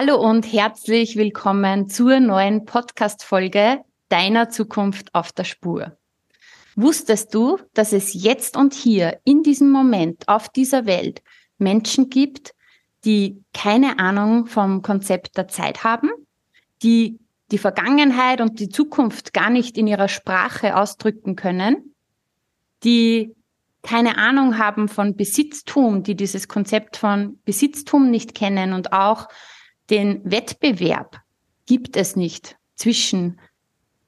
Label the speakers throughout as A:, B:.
A: Hallo und herzlich willkommen zur neuen Podcast-Folge Deiner Zukunft auf der Spur. Wusstest du, dass es jetzt und hier in diesem Moment auf dieser Welt Menschen gibt, die keine Ahnung vom Konzept der Zeit haben, die die Vergangenheit und die Zukunft gar nicht in ihrer Sprache ausdrücken können, die keine Ahnung haben von Besitztum, die dieses Konzept von Besitztum nicht kennen und auch den Wettbewerb gibt es nicht zwischen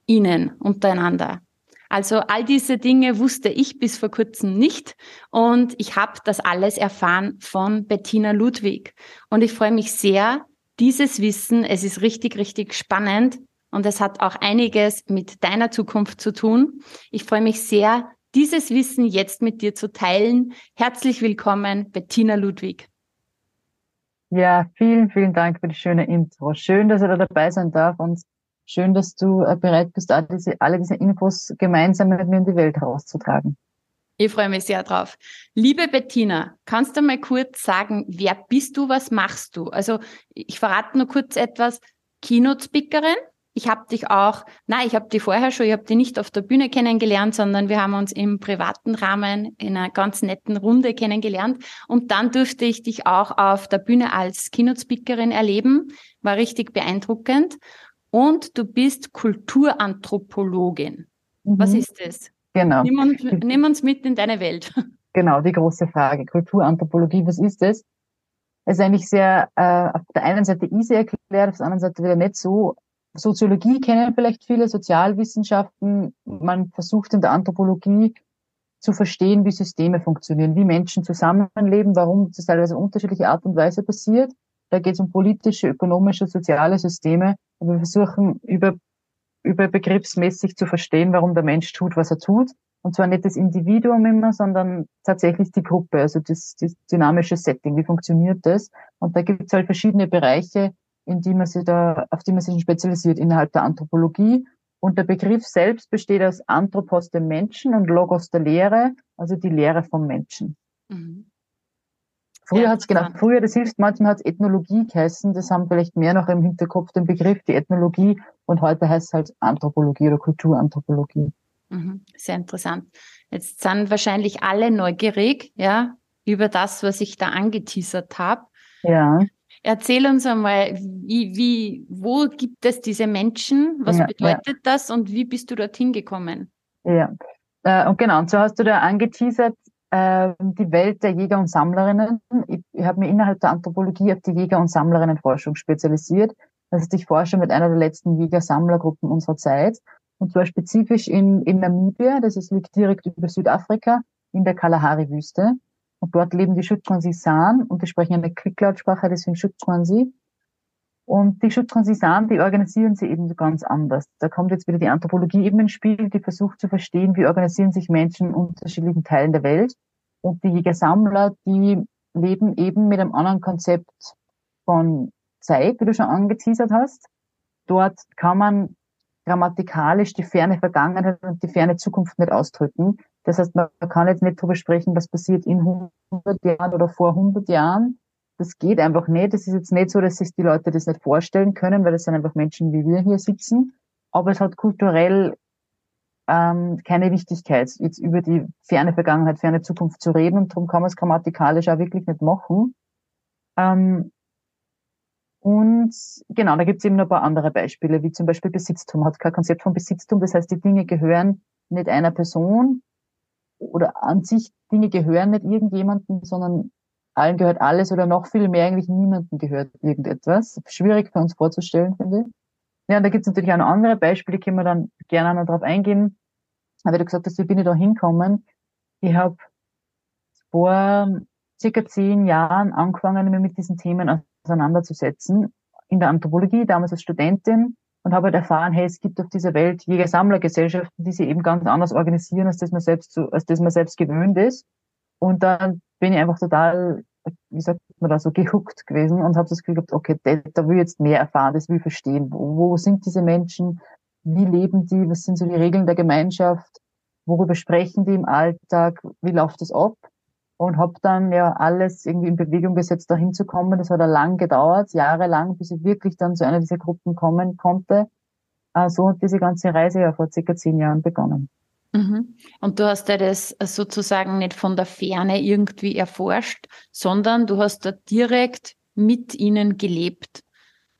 A: ihnen untereinander. Also all diese Dinge wusste ich bis vor kurzem nicht und ich habe das alles erfahren von Bettina Ludwig. Und ich freue mich sehr, dieses Wissen, es ist richtig, richtig spannend und es hat auch einiges mit deiner Zukunft zu tun. Ich freue mich sehr, dieses Wissen jetzt mit dir zu teilen. Herzlich willkommen, Bettina Ludwig.
B: Ja, vielen, vielen Dank für die schöne Intro. Schön, dass ich da dabei sein darf und schön, dass du äh, bereit bist, alle diese, alle diese Infos gemeinsam mit mir in die Welt herauszutragen.
A: Ich freue mich sehr drauf. Liebe Bettina, kannst du mal kurz sagen, wer bist du, was machst du? Also ich verrate nur kurz etwas. Keynote-Speakerin, ich habe dich auch, nein, ich habe dich vorher schon, ich habe dich nicht auf der Bühne kennengelernt, sondern wir haben uns im privaten Rahmen in einer ganz netten Runde kennengelernt. Und dann durfte ich dich auch auf der Bühne als Keynote-Speakerin erleben. War richtig beeindruckend. Und du bist Kulturanthropologin. Mhm. Was ist das?
B: Genau.
A: Nimm uns, nimm uns mit in deine Welt.
B: Genau, die große Frage. Kulturanthropologie, was ist das? Es ist eigentlich sehr äh, auf der einen Seite easy erklärt, auf der anderen Seite wieder nicht so Soziologie kennen vielleicht viele, Sozialwissenschaften. Man versucht in der Anthropologie zu verstehen, wie Systeme funktionieren, wie Menschen zusammenleben, warum das teilweise unterschiedliche Art und Weise passiert. Da geht es um politische, ökonomische, soziale Systeme. Und wir versuchen über, über begriffsmäßig zu verstehen, warum der Mensch tut, was er tut. Und zwar nicht das Individuum immer, sondern tatsächlich die Gruppe, also das, das dynamische Setting. Wie funktioniert das? Und da gibt es halt verschiedene Bereiche, in die man sich da, auf die man sich spezialisiert innerhalb der Anthropologie. Und der Begriff selbst besteht aus Anthropos dem Menschen und Logos der Lehre, also die Lehre vom Menschen. Mhm. Früher ja, hat's genau, früher, das hilft manchmal, hat's Ethnologie geheißen, das haben vielleicht mehr noch im Hinterkopf den Begriff, die Ethnologie, und heute heißt es halt Anthropologie oder Kulturanthropologie.
A: Mhm, sehr interessant. Jetzt sind wahrscheinlich alle neugierig, ja, über das, was ich da angeteasert habe.
B: Ja.
A: Erzähl uns einmal, wie, wie, wo gibt es diese Menschen? Was ja, bedeutet ja. das und wie bist du dorthin gekommen?
B: Ja, äh, und genau, und so hast du da angeteasert, äh, die Welt der Jäger und Sammlerinnen. Ich, ich habe mir innerhalb der Anthropologie auf die Jäger- und Sammlerinnenforschung spezialisiert. Das heißt, ich forsche mit einer der letzten Jäger-Sammlergruppen unserer Zeit. Und zwar spezifisch in, in Namibia, das ist, liegt direkt über Südafrika, in der Kalahari-Wüste. Und dort leben die Schutzkonsisan und die sprechen eine Klicklautsprache, deswegen Schutzkonsi. Und die Schutzkonsisan, die organisieren sie eben so ganz anders. Da kommt jetzt wieder die Anthropologie eben ins Spiel, die versucht zu verstehen, wie organisieren sich Menschen in unterschiedlichen Teilen der Welt. Und die Jäger-Sammler, die leben eben mit einem anderen Konzept von Zeit, wie du schon angeteasert hast. Dort kann man grammatikalisch die ferne Vergangenheit und die ferne Zukunft nicht ausdrücken. Das heißt, man kann jetzt nicht darüber sprechen, was passiert in 100 Jahren oder vor 100 Jahren. Das geht einfach nicht. Es ist jetzt nicht so, dass sich die Leute das nicht vorstellen können, weil das sind einfach Menschen, wie wir hier sitzen. Aber es hat kulturell ähm, keine Wichtigkeit, jetzt über die ferne Vergangenheit, ferne Zukunft zu reden. Und darum kann man es grammatikalisch auch wirklich nicht machen. Ähm, und genau, da gibt es eben noch ein paar andere Beispiele, wie zum Beispiel Besitztum. Hat kein Konzept von Besitztum. Das heißt, die Dinge gehören nicht einer Person, oder an sich Dinge gehören nicht irgendjemandem, sondern allen gehört alles oder noch viel mehr eigentlich niemandem gehört irgendetwas. Schwierig für uns vorzustellen, finde ich. Ja, und da gibt es natürlich auch noch andere Beispiele, können wir dann gerne noch drauf eingehen. Aber du gesagt hast, wie bin ich da hinkommen? Ich habe vor circa zehn Jahren angefangen, mich mit diesen Themen auseinanderzusetzen. In der Anthropologie, damals als Studentin, und habe halt erfahren, hey, es gibt auf dieser Welt Jäger-Sammler-Gesellschaften, die sich eben ganz anders organisieren, als das man selbst, so, als das man selbst gewöhnt ist. Und dann bin ich einfach total, wie sagt man da, so gehuckt gewesen und habe das Gefühl gehabt, okay, da, da will ich jetzt mehr erfahren, das will ich verstehen. Wo, wo sind diese Menschen? Wie leben die? Was sind so die Regeln der Gemeinschaft? Worüber sprechen die im Alltag? Wie läuft das ab? Und habe dann ja alles irgendwie in Bewegung gesetzt, da hinzukommen. Das hat ja lang gedauert, jahrelang, bis ich wirklich dann zu einer dieser Gruppen kommen konnte. Äh, so hat diese ganze Reise ja vor circa zehn Jahren begonnen.
A: Mhm. Und du hast ja das sozusagen nicht von der Ferne irgendwie erforscht, sondern du hast da direkt mit ihnen gelebt.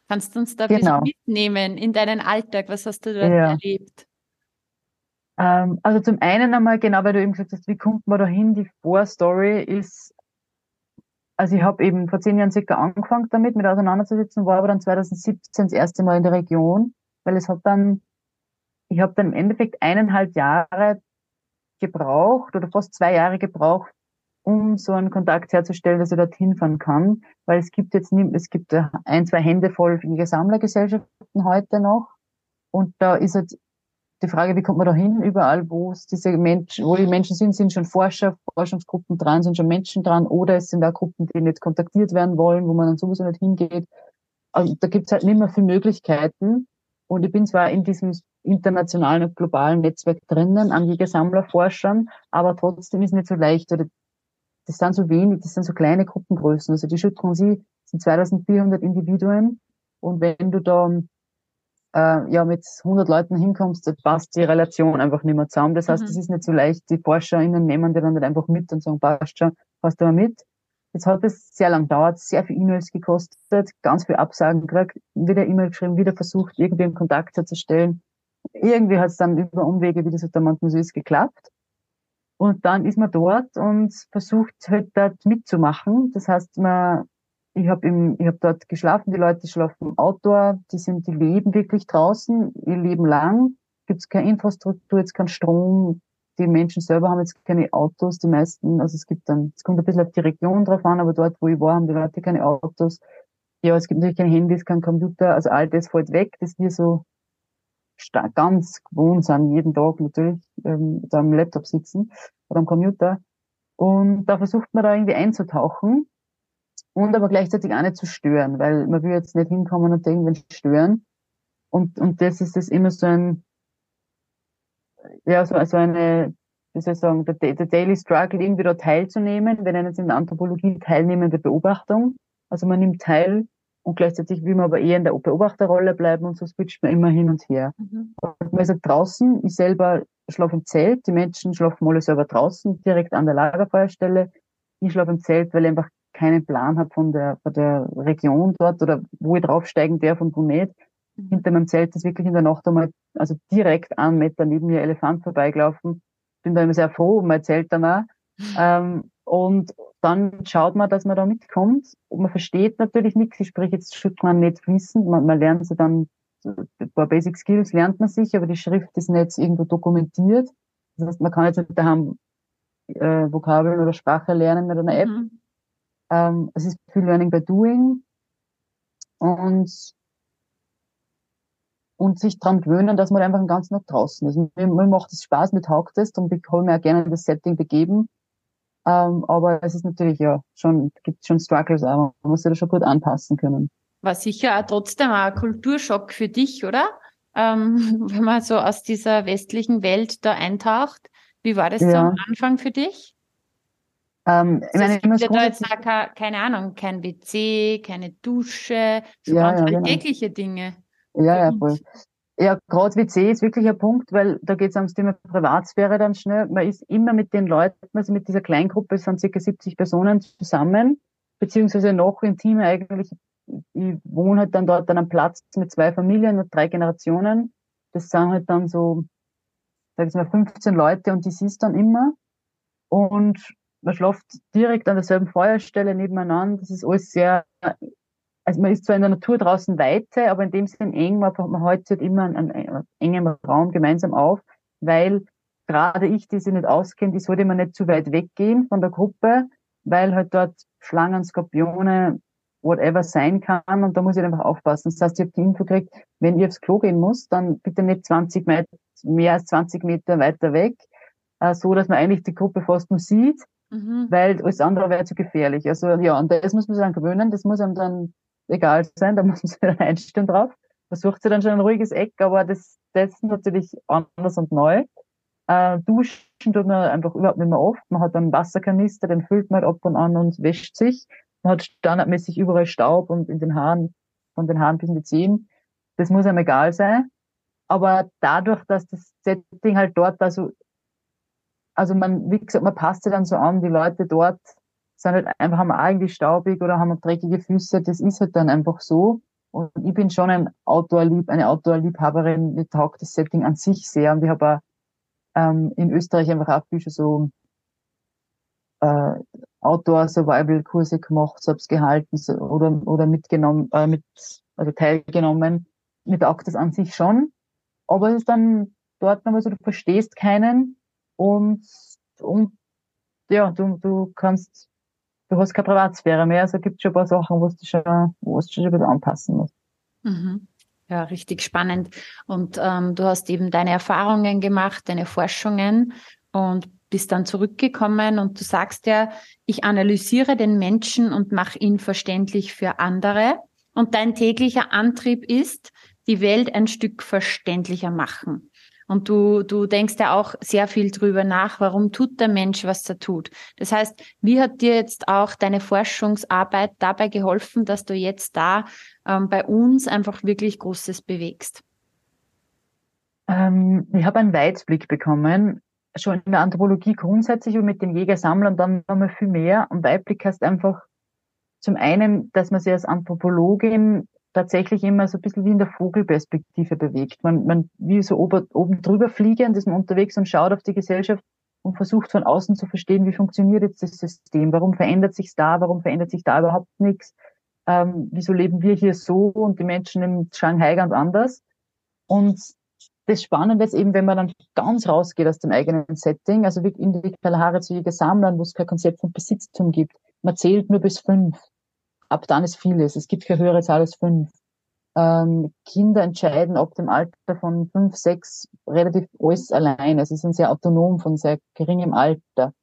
A: Kannst du uns da ein genau. bisschen mitnehmen in deinen Alltag? Was hast du dort ja. erlebt?
B: Ähm, also zum einen einmal, genau, weil du eben gesagt hast, wie kommt man da hin? Die Vorstory ist, also ich habe eben vor zehn Jahren circa angefangen damit, mit auseinanderzusetzen, war aber dann 2017 das erste Mal in der Region, weil es hat dann, ich habe dann im Endeffekt eineinhalb Jahre gebraucht oder fast zwei Jahre gebraucht, um so einen Kontakt herzustellen, dass ich dorthin fahren kann, weil es gibt jetzt nicht, es gibt ein, zwei Hände voll Sammlergesellschaften heute noch und da ist halt die Frage, wie kommt man da hin? Überall, wo es diese Menschen, wo die Menschen sind, sind schon Forscher, Forschungsgruppen dran, sind schon Menschen dran, oder es sind auch Gruppen, die nicht kontaktiert werden wollen, wo man dann sowieso nicht hingeht. Also, da gibt es halt nicht mehr viele Möglichkeiten. Und ich bin zwar in diesem internationalen und globalen Netzwerk drinnen, an Jägersammlerforschern, aber trotzdem ist es nicht so leicht, oder das sind so wenig, das sind so kleine Gruppengrößen. Also die Schütteln sind 2400 Individuen. Und wenn du da äh, ja mit 100 Leuten hinkommst, dann passt die Relation einfach nicht mehr zusammen. Das heißt, es mhm. ist nicht so leicht. Die ForscherInnen nehmen die dann nicht einfach mit und sagen, passt schon, passt du mal mit. Jetzt hat es sehr lang gedauert, sehr viel E-Mails gekostet, ganz viel Absagen gekriegt, wieder E-Mail geschrieben, wieder versucht, irgendwie einen Kontakt herzustellen. Irgendwie hat es dann über Umwege, wie das halt manchmal so ist, geklappt. Und dann ist man dort und versucht halt dort mitzumachen. Das heißt, man ich habe im, habe dort geschlafen, die Leute schlafen outdoor, die sind, die leben wirklich draußen, ihr Leben lang, gibt es keine Infrastruktur, jetzt kein Strom, die Menschen selber haben jetzt keine Autos, die meisten, also es gibt dann, es kommt ein bisschen auf die Region drauf an, aber dort, wo ich war, haben die Leute keine Autos. Ja, es gibt natürlich keine Handys, kein Computer, also all das fällt weg, dass wir so ganz gewohnt sind, jeden Tag natürlich, ähm, da am Laptop sitzen oder am Computer. Und da versucht man da irgendwie einzutauchen und aber gleichzeitig auch nicht zu stören, weil man will jetzt nicht hinkommen und irgendwann stören. Und, und das ist das immer so ein, ja, so, so eine, wie soll ich sagen, der, der Daily Struggle, irgendwie da teilzunehmen. Wir nennen es in der Anthropologie teilnehmende Beobachtung. Also man nimmt teil und gleichzeitig will man aber eher in der Beobachterrolle bleiben und so switcht man immer hin und her. Mhm. Und man ist halt draußen, ich selber schlafe im Zelt, die Menschen schlafen alle selber draußen, direkt an der Lagerfeuerstelle. Ich schlafe im Zelt, weil ich einfach keinen Plan habe von der, von der Region dort oder wo ich draufsteigen darf und wo nicht. Mhm. Hinter meinem Zelt ist wirklich in der Nacht einmal, also direkt einen Meter neben mir Elefant vorbeigelaufen. Bin da immer sehr froh um mein Zelt danach. Ähm, und dann schaut man, dass man da mitkommt. Und man versteht natürlich nichts. Ich spreche jetzt Schüttmann nicht fließend. Man, man lernt so dann, ein paar Basic Skills lernt man sich, aber die Schrift ist nicht irgendwo dokumentiert. Das heißt, man kann jetzt nicht daheim äh, Vokabeln oder Sprache lernen mit einer App. Mhm. Ähm, es ist viel Learning by Doing und, und sich dran gewöhnen, dass man einfach den ganzen Tag draußen ist. Mir, mir macht es Spaß, mir taugt es und ich habe mir auch gerne das Setting begeben. Ähm, aber es ist natürlich ja schon, gibt schon Struggles, aber man muss sich da schon gut anpassen können.
A: War sicher auch trotzdem ein Kulturschock für dich, oder? Ähm, wenn man so aus dieser westlichen Welt da eintaucht. Wie war das ja. so am Anfang für dich? Ähm, ich meine, gibt ja da jetzt auch, keine Ahnung, kein WC, keine Dusche, so ja, ganz ja, genau. alltägliche genau. Dinge.
B: Ja, ja, voll. Ja, gerade WC ist wirklich ein Punkt, weil da geht es ums Thema Privatsphäre dann schnell. Man ist immer mit den Leuten, also mit dieser Kleingruppe, es sind circa 70 Personen zusammen, beziehungsweise noch intimer eigentlich. Ich wohne halt dann dort an einem Platz mit zwei Familien und drei Generationen. Das sind halt dann so, sag ich mal, 15 Leute und die siehst dann immer. Und man schläft direkt an derselben Feuerstelle nebeneinander. Das ist alles sehr, also man ist zwar in der Natur draußen weite, aber in dem Sinn eng, man, man hält sich halt immer in einem engen Raum gemeinsam auf, weil gerade ich, die sich nicht auskennt, ich sollte immer nicht zu weit weggehen von der Gruppe, weil halt dort Schlangen, Skorpione, whatever sein kann und da muss ich einfach aufpassen. Das heißt, ich habe die Info gekriegt, wenn ich aufs Klo gehen muss, dann bitte nicht 20 Meter, mehr als 20 Meter weiter weg, äh, so dass man eigentlich die Gruppe fast nur sieht, mhm. weil alles andere wäre zu gefährlich. Also ja, und das muss man sich dann gewöhnen, das muss einem dann egal sein, da muss man sich dann einstellen drauf. Versucht sie dann schon ein ruhiges Eck, aber das, das ist natürlich anders und neu. Äh, duschen tut man einfach überhaupt nicht mehr oft. Man hat einen Wasserkanister, den füllt man halt ab und an und wäscht sich. Man hat standardmäßig überall Staub und in den Haaren, von den Haaren bis in die Zehen. Das muss einem egal sein. Aber dadurch, dass das Setting halt dort, also, also man, wie gesagt, man passt sich dann so an, die Leute dort sind halt einfach, haben eigentlich staubig oder haben dreckige Füße. Das ist halt dann einfach so. Und ich bin schon ein Outdoor-Lieb, eine Outdoor-Liebhaberin. Mir taugt das Setting an sich sehr. Und ich habe auch ähm, in Österreich einfach auch Bücher so äh, Outdoor-Survival-Kurse gemacht, selbst gehalten oder, oder mitgenommen, äh, mit, also teilgenommen. Mir taugt das an sich schon. Aber es ist dann dort nochmal so, du verstehst keinen und, und ja, du, du kannst, du hast keine Privatsphäre mehr. Also gibt schon ein paar Sachen, wo du schon, wo du schon ein bisschen anpassen musst.
A: Mhm. Ja, richtig spannend. Und ähm, du hast eben deine Erfahrungen gemacht, deine Forschungen und bist dann zurückgekommen und du sagst ja, ich analysiere den Menschen und mache ihn verständlich für andere. Und dein täglicher Antrieb ist, die Welt ein Stück verständlicher machen. Und du, du denkst ja auch sehr viel drüber nach, warum tut der Mensch, was er tut. Das heißt, wie hat dir jetzt auch deine Forschungsarbeit dabei geholfen, dass du jetzt da ähm, bei uns einfach wirklich Großes bewegst?
B: Ähm, ich habe einen Weitblick bekommen, schon in der Anthropologie grundsätzlich und mit den Jägersammlern dann nochmal viel mehr. Und Weitblick heißt einfach zum einen, dass man sich als Anthropologin tatsächlich immer so ein bisschen wie in der Vogelperspektive bewegt. Man, man wie so oben, oben drüber fliegend ist man unterwegs und schaut auf die Gesellschaft und versucht von außen zu verstehen, wie funktioniert jetzt das System, warum verändert sich da, warum verändert sich da überhaupt nichts, ähm, wieso leben wir hier so und die Menschen in Shanghai ganz anders. Und das Spannende ist eben, wenn man dann ganz rausgeht aus dem eigenen Setting, also wirklich in die Kalahari zu Jäger Sammlern, wo es kein Konzept von Besitztum gibt. Man zählt nur bis fünf ab dann ist vieles. Es gibt keine höhere Zahl als fünf. Ähm, Kinder entscheiden ab dem Alter von fünf, sechs relativ alles allein. Also sie sind sehr autonom von sehr geringem Alter.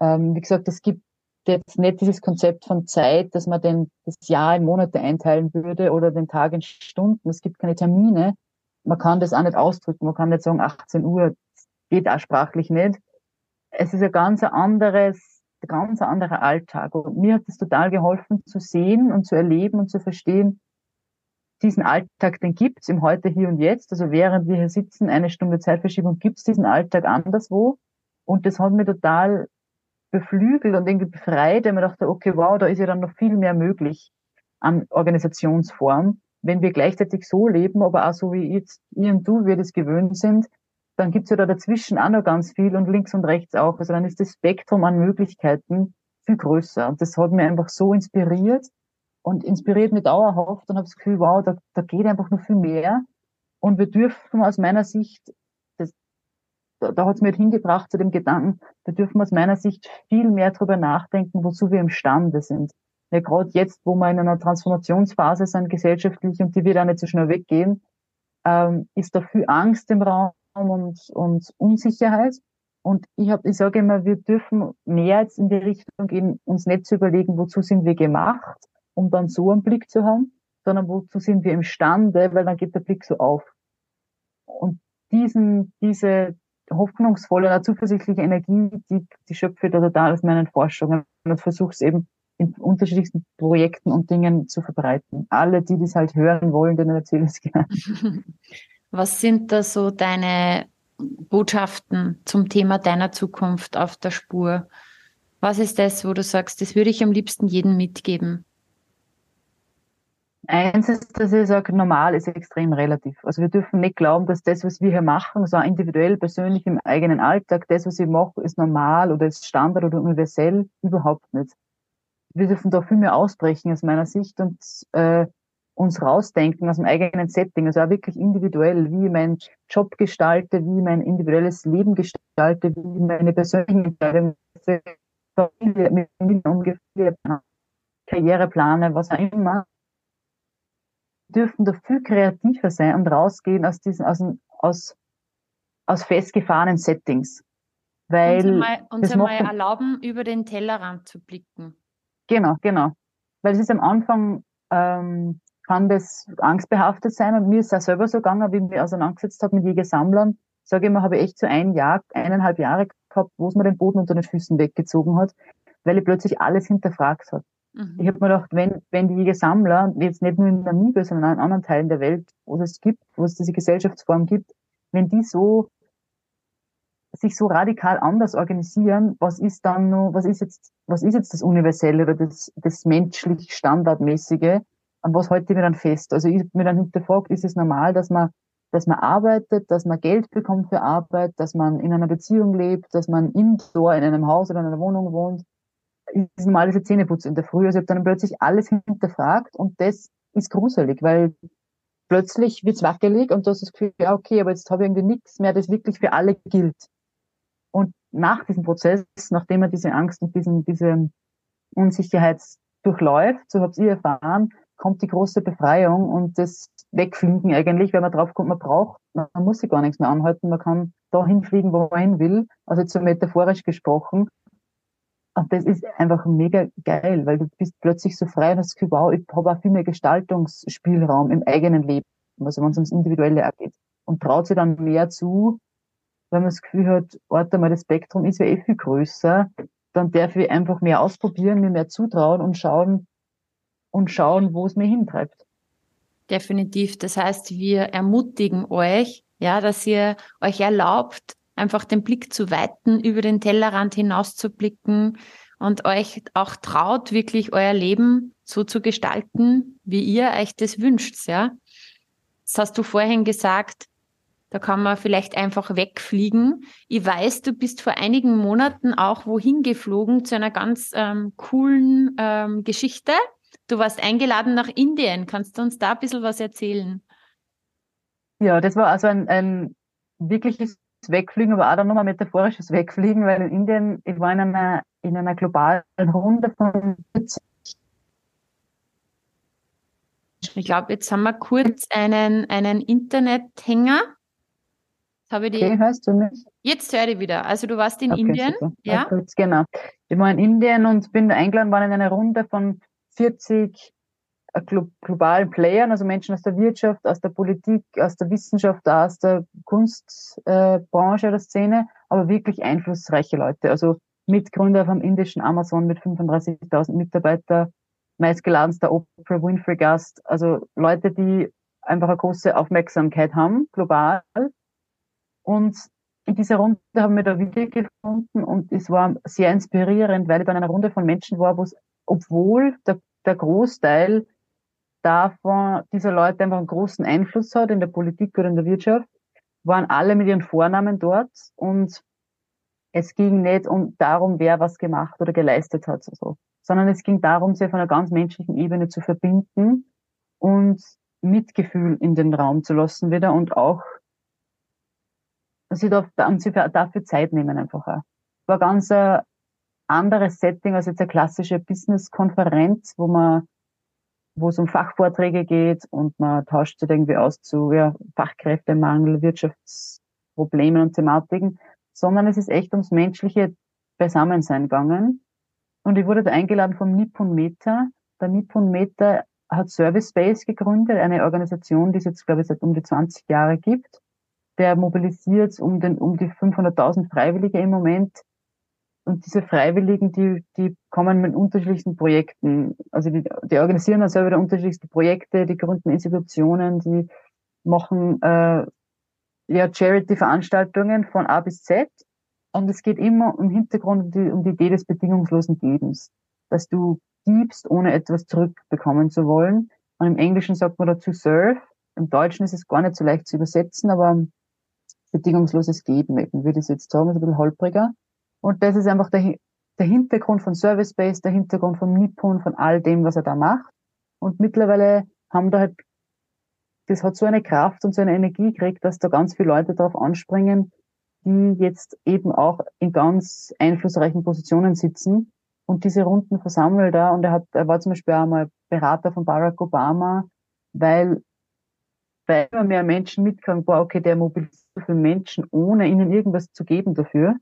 B: Ähm, wie gesagt, es gibt jetzt nicht dieses Konzept von Zeit, dass man den, das Jahr in Monate einteilen würde oder den Tag in Stunden. Es gibt keine Termine. Man kann das auch nicht ausdrücken. Man kann nicht sagen 18 Uhr. Geht auch sprachlich nicht. Es ist ein ganz anderes ganz anderer Alltag. Und mir hat es total geholfen zu sehen und zu erleben und zu verstehen, diesen Alltag, den gibt's im Heute, Hier und Jetzt. Also während wir hier sitzen, eine Stunde Zeitverschiebung, gibt's diesen Alltag anderswo. Und das hat mir total beflügelt und irgendwie befreit, weil man dachte, okay, wow, da ist ja dann noch viel mehr möglich an Organisationsform. Wenn wir gleichzeitig so leben, aber auch so wie jetzt ihr und du, wir das gewöhnt sind, dann gibt's ja da dazwischen auch noch ganz viel und links und rechts auch. Also dann ist das Spektrum an Möglichkeiten viel größer. Und das hat mir einfach so inspiriert und inspiriert mich dauerhaft und habe das Gefühl, wow, da, da geht einfach noch viel mehr. Und wir dürfen aus meiner Sicht, das, da, da hat es mir halt hingebracht zu dem Gedanken, wir dürfen aus meiner Sicht viel mehr darüber nachdenken, wozu wir imstande sind. Ja, gerade jetzt, wo wir in einer Transformationsphase sind, gesellschaftlich, und die wird auch nicht so schnell weggehen, ähm, ist da viel Angst im Raum, und, und Unsicherheit. Und ich, hab, ich sage immer, wir dürfen mehr jetzt in die Richtung gehen, uns nicht zu überlegen, wozu sind wir gemacht, um dann so einen Blick zu haben, sondern wozu sind wir imstande, weil dann geht der Blick so auf. Und diesen, diese hoffnungsvolle, zuversichtliche Energie, die, die schöpfe ich da total aus meinen Forschungen und versuche es eben in unterschiedlichsten Projekten und Dingen zu verbreiten. Alle, die das halt hören wollen, denen erzähle ich es gerne.
A: Was sind da so deine Botschaften zum Thema deiner Zukunft auf der Spur? Was ist das, wo du sagst, das würde ich am liebsten jedem mitgeben?
B: Eins ist, dass ich sage, normal ist extrem relativ. Also wir dürfen nicht glauben, dass das, was wir hier machen, so individuell, persönlich im eigenen Alltag, das, was ich mache, ist normal oder ist Standard oder universell, überhaupt nicht. Wir dürfen da viel mehr ausbrechen aus meiner Sicht und äh, uns rausdenken aus dem eigenen Setting, also auch wirklich individuell, wie ich meinen Job gestalte, wie ich mein individuelles Leben gestalte, wie ich meine persönlichen Entscheidungen Familie, mit Familie, Karriereplane, was auch immer, dürfen da viel kreativer sein und rausgehen aus diesen, aus, aus, aus festgefahrenen Settings. Weil
A: uns einmal, uns einmal erlauben, über den Tellerrand zu blicken.
B: Genau, genau. Weil es ist am Anfang, ähm, kann das angstbehaftet sein und mir ist es auch selber so gegangen, wie ich mich auseinandergesetzt habe mit Jägersammlern. Sage ich mal, habe ich echt so ein Jahr, eineinhalb Jahre gehabt, wo es mir den Boden unter den Füßen weggezogen hat, weil ich plötzlich alles hinterfragt hat. Mhm. Ich habe mir gedacht, wenn, wenn die Jägersammler, jetzt nicht nur in Namibia, sondern in anderen Teilen der Welt, wo es gibt, wo es diese Gesellschaftsform gibt, wenn die so sich so radikal anders organisieren, was ist dann nur, was ist jetzt, was ist jetzt das Universelle oder das, das menschlich Standardmäßige, an was halte ich mir dann fest? Also ich habe mir dann hinterfragt, ist es normal, dass man, dass man arbeitet, dass man Geld bekommt für Arbeit, dass man in einer Beziehung lebt, dass man indoor in einem Haus oder in einer Wohnung wohnt? Ist normal diese Zähneputz in der Früh? Also ich habe dann plötzlich alles hinterfragt und das ist gruselig, weil plötzlich wird's wackelig und du hast das Gefühl, ja okay, aber jetzt habe ich irgendwie nichts mehr, das wirklich für alle gilt. Und nach diesem Prozess, nachdem er diese Angst und diesen, diese Unsicherheit durchläuft, so habt ihr erfahren, kommt die große Befreiung und das Wegfliegen eigentlich, weil man draufkommt, man braucht, man muss sich gar nichts mehr anhalten, man kann dahin fliegen, wo man hin will, also jetzt so metaphorisch gesprochen. Und das ist einfach mega geil, weil du bist plötzlich so frei und hast Gefühl, wow, ich habe auch viel mehr Gestaltungsspielraum im eigenen Leben, also wenn es ums Individuelle geht. Und traut sich dann mehr zu, wenn man das Gefühl hat, warte mal, das Spektrum ist ja eh viel größer, dann darf ich einfach mehr ausprobieren, mir mehr zutrauen und schauen, und schauen, wo es mir hintreibt.
A: Definitiv. Das heißt, wir ermutigen euch, ja, dass ihr euch erlaubt, einfach den Blick zu weiten, über den Tellerrand hinaus zu blicken und euch auch traut, wirklich euer Leben so zu gestalten, wie ihr euch das wünscht, ja. Das hast du vorhin gesagt, da kann man vielleicht einfach wegfliegen. Ich weiß, du bist vor einigen Monaten auch wohin geflogen zu einer ganz ähm, coolen ähm, Geschichte. Du warst eingeladen nach Indien. Kannst du uns da ein bisschen was erzählen?
B: Ja, das war also ein, ein wirkliches Wegfliegen, aber auch dann nochmal metaphorisches Wegfliegen, weil in Indien, ich war in einer, in einer globalen Runde von 40
A: ich glaube, jetzt haben wir kurz einen, einen Internethänger.
B: Habe ich die... Okay, hörst du mich?
A: Jetzt höre ich wieder. Also du warst in okay, Indien, super. ja?
B: Kurz, genau. Ich war in Indien und bin eingeladen worden in eine Runde von 40 äh, globalen Playern, also Menschen aus der Wirtschaft, aus der Politik, aus der Wissenschaft, aus der Kunstbranche äh, oder Szene, aber wirklich einflussreiche Leute. Also Mitgründer vom indischen Amazon mit 35.000 Mitarbeiter, meistgeladenster Oprah Winfrey Gast, also Leute, die einfach eine große Aufmerksamkeit haben, global. Und in dieser Runde haben wir da wieder gefunden und es war sehr inspirierend, weil ich bei einer Runde von Menschen war, wo es obwohl der, der Großteil davon, dieser Leute einfach einen großen Einfluss hat in der Politik oder in der Wirtschaft, waren alle mit ihren Vornamen dort und es ging nicht um darum, wer was gemacht oder geleistet hat, so, sondern es ging darum, sie auf einer ganz menschlichen Ebene zu verbinden und Mitgefühl in den Raum zu lassen wieder und auch sie darf, sie dafür Zeit nehmen einfach. War ganz ein anderes Setting als jetzt eine klassische Business-Konferenz, wo man, wo es um Fachvorträge geht und man tauscht sich irgendwie aus zu ja, Fachkräftemangel, Wirtschaftsproblemen und Thematiken, sondern es ist echt ums menschliche Beisammensein gegangen. Und ich wurde da eingeladen vom Nippon Meta. Der Nippon Meta hat Service Space gegründet, eine Organisation, die es jetzt, glaube ich, seit um die 20 Jahre gibt. Der mobilisiert um, den, um die 500.000 Freiwillige im Moment und diese Freiwilligen, die, die kommen mit unterschiedlichsten Projekten. Also die, die organisieren dann selber unterschiedlichste Projekte, die gründen Institutionen, die machen äh, ja Charity-Veranstaltungen von A bis Z. Und es geht immer im Hintergrund um die, um die Idee des bedingungslosen Gebens, dass du gibst, ohne etwas zurückbekommen zu wollen. Und im Englischen sagt man dazu serve. Im Deutschen ist es gar nicht so leicht zu übersetzen, aber bedingungsloses Geben eben, würde ich jetzt sagen, ist ein bisschen holpriger. Und das ist einfach der, der Hintergrund von Service Base, der Hintergrund von Nippon, von all dem, was er da macht. Und mittlerweile haben da halt, das hat so eine Kraft und so eine Energie gekriegt, dass da ganz viele Leute darauf anspringen, die jetzt eben auch in ganz einflussreichen Positionen sitzen und diese Runden versammelt da. Und er hat, er war zum Beispiel auch mal Berater von Barack Obama, weil, weil immer mehr Menschen mitkriegen, boah, okay, der mobilisiert für Menschen, ohne ihnen irgendwas zu geben dafür.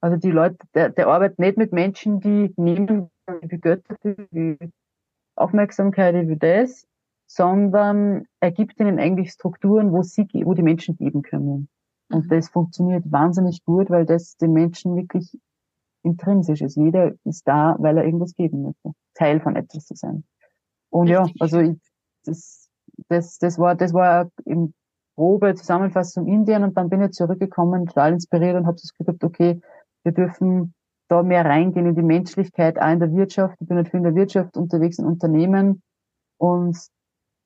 B: Also die Leute, der, der arbeitet nicht mit Menschen, die nehmen wie Götter, wie Aufmerksamkeit, wie das, sondern er gibt ihnen eigentlich Strukturen, wo sie, wo die Menschen geben können. Und mhm. das funktioniert wahnsinnig gut, weil das den Menschen wirklich intrinsisch ist. Jeder ist da, weil er irgendwas geben möchte. Teil von etwas zu sein. Und Richtig. ja, also ich, das, das, das war, das war im grobe Zusammenfassung Indien und dann bin ich zurückgekommen, total inspiriert und habe das gedacht, okay, wir dürfen da mehr reingehen in die Menschlichkeit, auch in der Wirtschaft. Ich bin nicht viel in der Wirtschaft unterwegs in Unternehmen und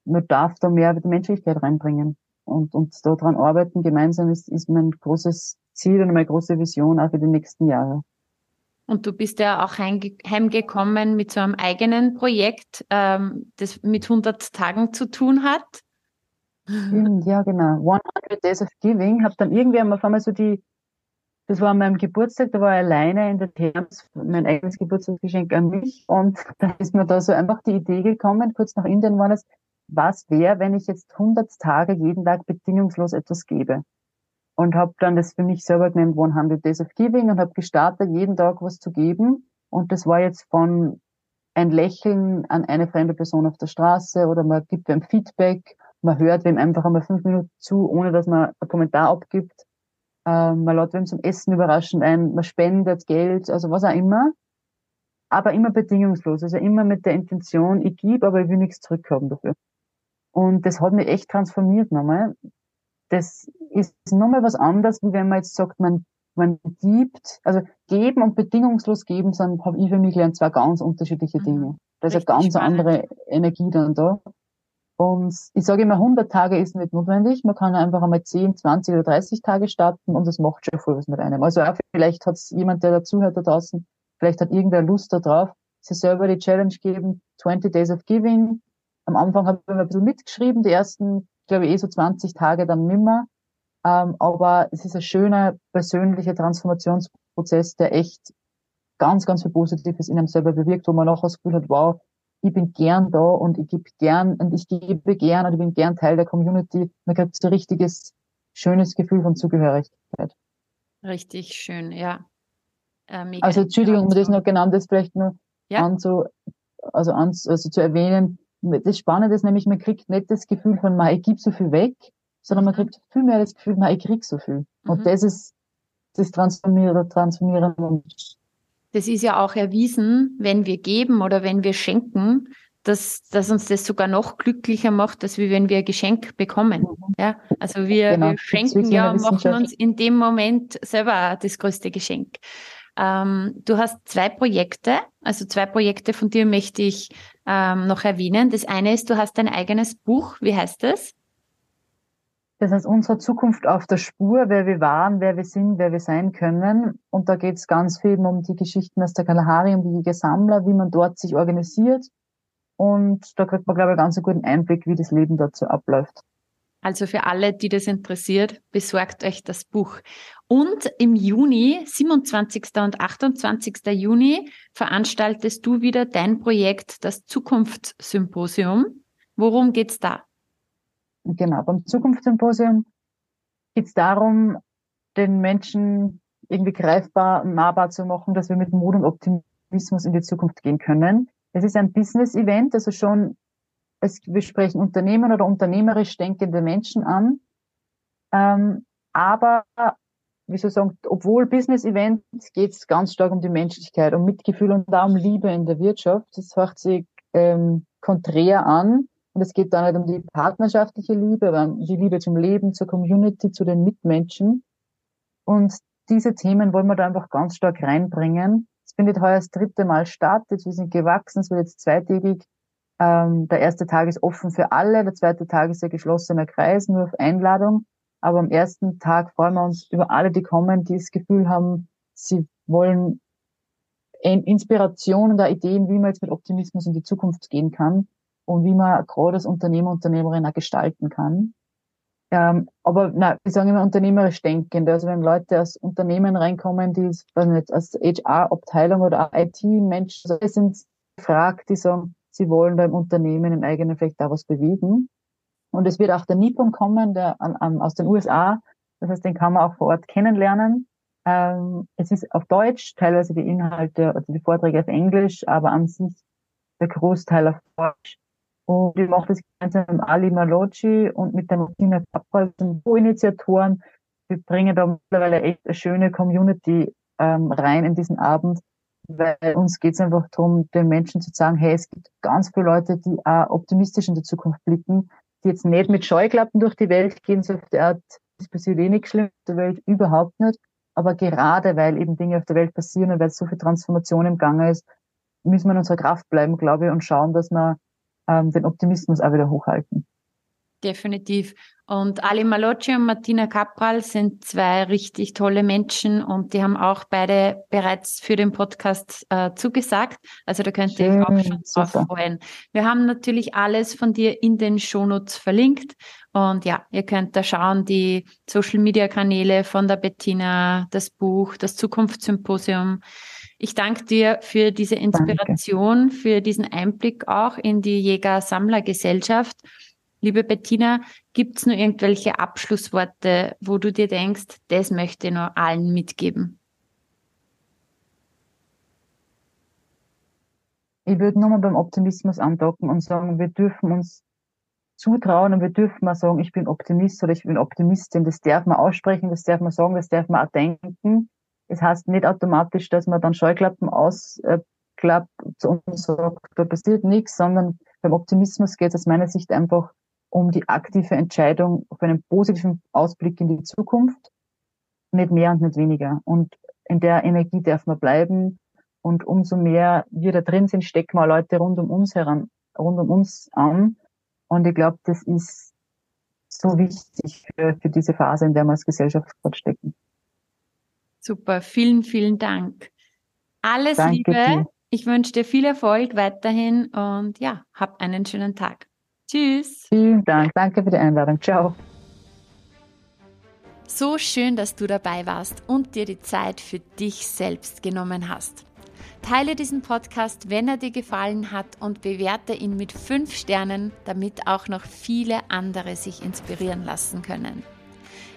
B: man darf da mehr die Menschlichkeit reinbringen und, und daran arbeiten gemeinsam ist, ist mein großes Ziel und meine große Vision auch für die nächsten Jahre.
A: Und du bist ja auch heimgekommen mit so einem eigenen Projekt, ähm, das mit 100 Tagen zu tun hat.
B: Ja, genau. 100 Days of Giving. Habe dann irgendwie auf einmal so die das war an meinem Geburtstag, da war ich alleine in der Therms, mein eigenes Geburtstagsgeschenk an mich. Und da ist mir da so einfach die Idee gekommen, kurz nach Indien war es, was wäre, wenn ich jetzt 100 Tage jeden Tag bedingungslos etwas gebe? Und habe dann das für mich selber genannt 100 Days of Giving und habe gestartet, jeden Tag was zu geben. Und das war jetzt von ein Lächeln an eine fremde Person auf der Straße oder man gibt einem Feedback, man hört wem einfach einmal fünf Minuten zu, ohne dass man einen Kommentar abgibt ähm, man lädt wem zum Essen überraschend ein, man spendet Geld, also was auch immer. Aber immer bedingungslos, also immer mit der Intention, ich gebe, aber ich will nichts zurückhaben dafür. Und das hat mich echt transformiert nochmal. Das ist nochmal was anderes, wie wenn man jetzt sagt, man, man gibt, also geben und bedingungslos geben, sind, habe ich für mich gelernt, zwei ganz unterschiedliche mhm. Dinge. Da ist eine ganz spannend. andere Energie dann da. Und ich sage immer, 100 Tage ist nicht notwendig. Man kann einfach einmal 10, 20 oder 30 Tage starten und das macht schon voll was mit einem. Also auch vielleicht hat es jemand, der dazuhört da draußen, vielleicht hat irgendwer Lust darauf, sich selber die Challenge geben, 20 Days of Giving. Am Anfang habe ich ein bisschen mitgeschrieben, die ersten, glaube ich, eh so 20 Tage dann nimmer. Ähm, aber es ist ein schöner persönlicher Transformationsprozess, der echt ganz, ganz viel Positives in einem selber bewirkt, wo man nachher das Gefühl hat, wow, ich bin gern da und ich gebe gern und ich gebe gern und ich bin gern Teil der Community. Man kriegt so ein richtiges, schönes Gefühl von Zugehörigkeit.
A: Richtig schön, ja.
B: Äh, also Entschuldigung, um das noch genannt ist, vielleicht nur ja. an so, also, an, also zu erwähnen. Das Spannende ist nämlich, man kriegt nicht das Gefühl von, ich gebe so viel weg, sondern man mhm. kriegt viel mehr das Gefühl, ich krieg so viel. Mhm. Und das ist das Transformierende, Transformierende
A: das ist ja auch erwiesen, wenn wir geben oder wenn wir schenken, dass, dass uns das sogar noch glücklicher macht, als wie wenn wir ein Geschenk bekommen. Mhm. Ja, also wir, genau. wir schenken ja und machen uns in dem Moment selber das größte Geschenk. Ähm, du hast zwei Projekte, also zwei Projekte von dir möchte ich ähm, noch erwähnen. Das eine ist, du hast dein eigenes Buch. Wie heißt das?
B: Das heißt, unsere Zukunft auf der Spur, wer wir waren, wer wir sind, wer wir sein können. Und da geht es ganz viel um die Geschichten aus der Kalahari, um die Gesammler, wie man dort sich organisiert. Und da kriegt man, glaube ich, ganz einen guten Einblick, wie das Leben so abläuft.
A: Also für alle, die das interessiert, besorgt euch das Buch. Und im Juni, 27. und 28. Juni, veranstaltest du wieder dein Projekt, das Zukunftssymposium. Worum geht's da?
B: Genau, beim Zukunftssymposium geht es darum, den Menschen irgendwie greifbar nahbar zu machen, dass wir mit Mut und Optimismus in die Zukunft gehen können. Es ist ein Business-Event, also schon, es, wir sprechen Unternehmen oder unternehmerisch denkende Menschen an. Ähm, aber, wie soll ich sagen, obwohl Business-Event geht es ganz stark um die Menschlichkeit, um Mitgefühl und auch um Liebe in der Wirtschaft. Das hört sich ähm, konträr an, und es geht da nicht um die partnerschaftliche Liebe, um die Liebe zum Leben, zur Community, zu den Mitmenschen. Und diese Themen wollen wir da einfach ganz stark reinbringen. Es findet heuer das dritte Mal statt. Jetzt, wir sind gewachsen, es wird jetzt zweitägig. Ähm, der erste Tag ist offen für alle, der zweite Tag ist ein geschlossener Kreis, nur auf Einladung. Aber am ersten Tag freuen wir uns über alle, die kommen, die das Gefühl haben, sie wollen Inspiration oder Ideen, wie man jetzt mit Optimismus in die Zukunft gehen kann und wie man gerade als Unternehmer, Unternehmerin auch gestalten kann. Ähm, aber na, wir sagen immer unternehmerisch denkend. Also wenn Leute aus Unternehmen reinkommen, die weiß nicht, als HR-Abteilung oder IT-Menschen also sind gefragt, die sagen, sie wollen beim Unternehmen im eigenen vielleicht da was bewegen. Und es wird auch der Nippon kommen, der an, an, aus den USA. Das heißt, den kann man auch vor Ort kennenlernen. Ähm, es ist auf Deutsch, teilweise die Inhalte, also die Vorträge auf Englisch, aber an sich der Großteil auf Deutsch. Und ich mache das gemeinsam mit Ali Maloci und mit der Martina Kappal, den Co-Initiatoren. Wir bringen da mittlerweile echt eine schöne Community ähm, rein in diesen Abend, weil uns geht es einfach darum, den Menschen zu sagen, hey, es gibt ganz viele Leute, die auch optimistisch in die Zukunft blicken, die jetzt nicht mit Scheuklappen durch die Welt gehen, so auf der Art, das passiert eh nichts Schlimmes auf der Welt, überhaupt nicht. Aber gerade weil eben Dinge auf der Welt passieren und weil so viel Transformation im Gange ist, müssen wir in unserer Kraft bleiben, glaube ich, und schauen, dass wir ähm, den Optimismus auch wieder hochhalten.
A: Definitiv. Und Ali Malocci und Martina Capral sind zwei richtig tolle Menschen und die haben auch beide bereits für den Podcast äh, zugesagt. Also da könnt ihr euch auch schon drauf freuen. Wir haben natürlich alles von dir in den Shownotes verlinkt. Und ja, ihr könnt da schauen, die Social Media Kanäle von der Bettina, das Buch, das Zukunftssymposium. Ich danke dir für diese Inspiration, danke. für diesen Einblick auch in die Jäger-Sammler-Gesellschaft. Liebe Bettina, gibt es nur irgendwelche Abschlussworte, wo du dir denkst, das möchte ich nur allen mitgeben?
B: Ich würde nur mal beim Optimismus andocken und sagen, wir dürfen uns zutrauen und wir dürfen mal sagen, ich bin Optimist oder ich bin Optimistin. Das darf man aussprechen, das darf man sagen, das darf man auch denken. Das heißt nicht automatisch, dass man dann Scheuklappen ausklappt und sagt, da passiert nichts, sondern beim Optimismus geht es aus meiner Sicht einfach um die aktive Entscheidung auf einen positiven Ausblick in die Zukunft. Nicht mehr und nicht weniger. Und in der Energie darf man bleiben. Und umso mehr wir da drin sind, stecken wir Leute rund um uns heran, rund um uns an. Und ich glaube, das ist so wichtig für, für diese Phase, in der wir als Gesellschaft gerade stecken.
A: Super, vielen, vielen Dank. Alles Danke Liebe. Dir. Ich wünsche dir viel Erfolg weiterhin und ja, hab einen schönen Tag. Tschüss.
B: Vielen Dank. Danke für die Einladung. Ciao.
A: So schön, dass du dabei warst und dir die Zeit für dich selbst genommen hast. Teile diesen Podcast, wenn er dir gefallen hat und bewerte ihn mit fünf Sternen, damit auch noch viele andere sich inspirieren lassen können.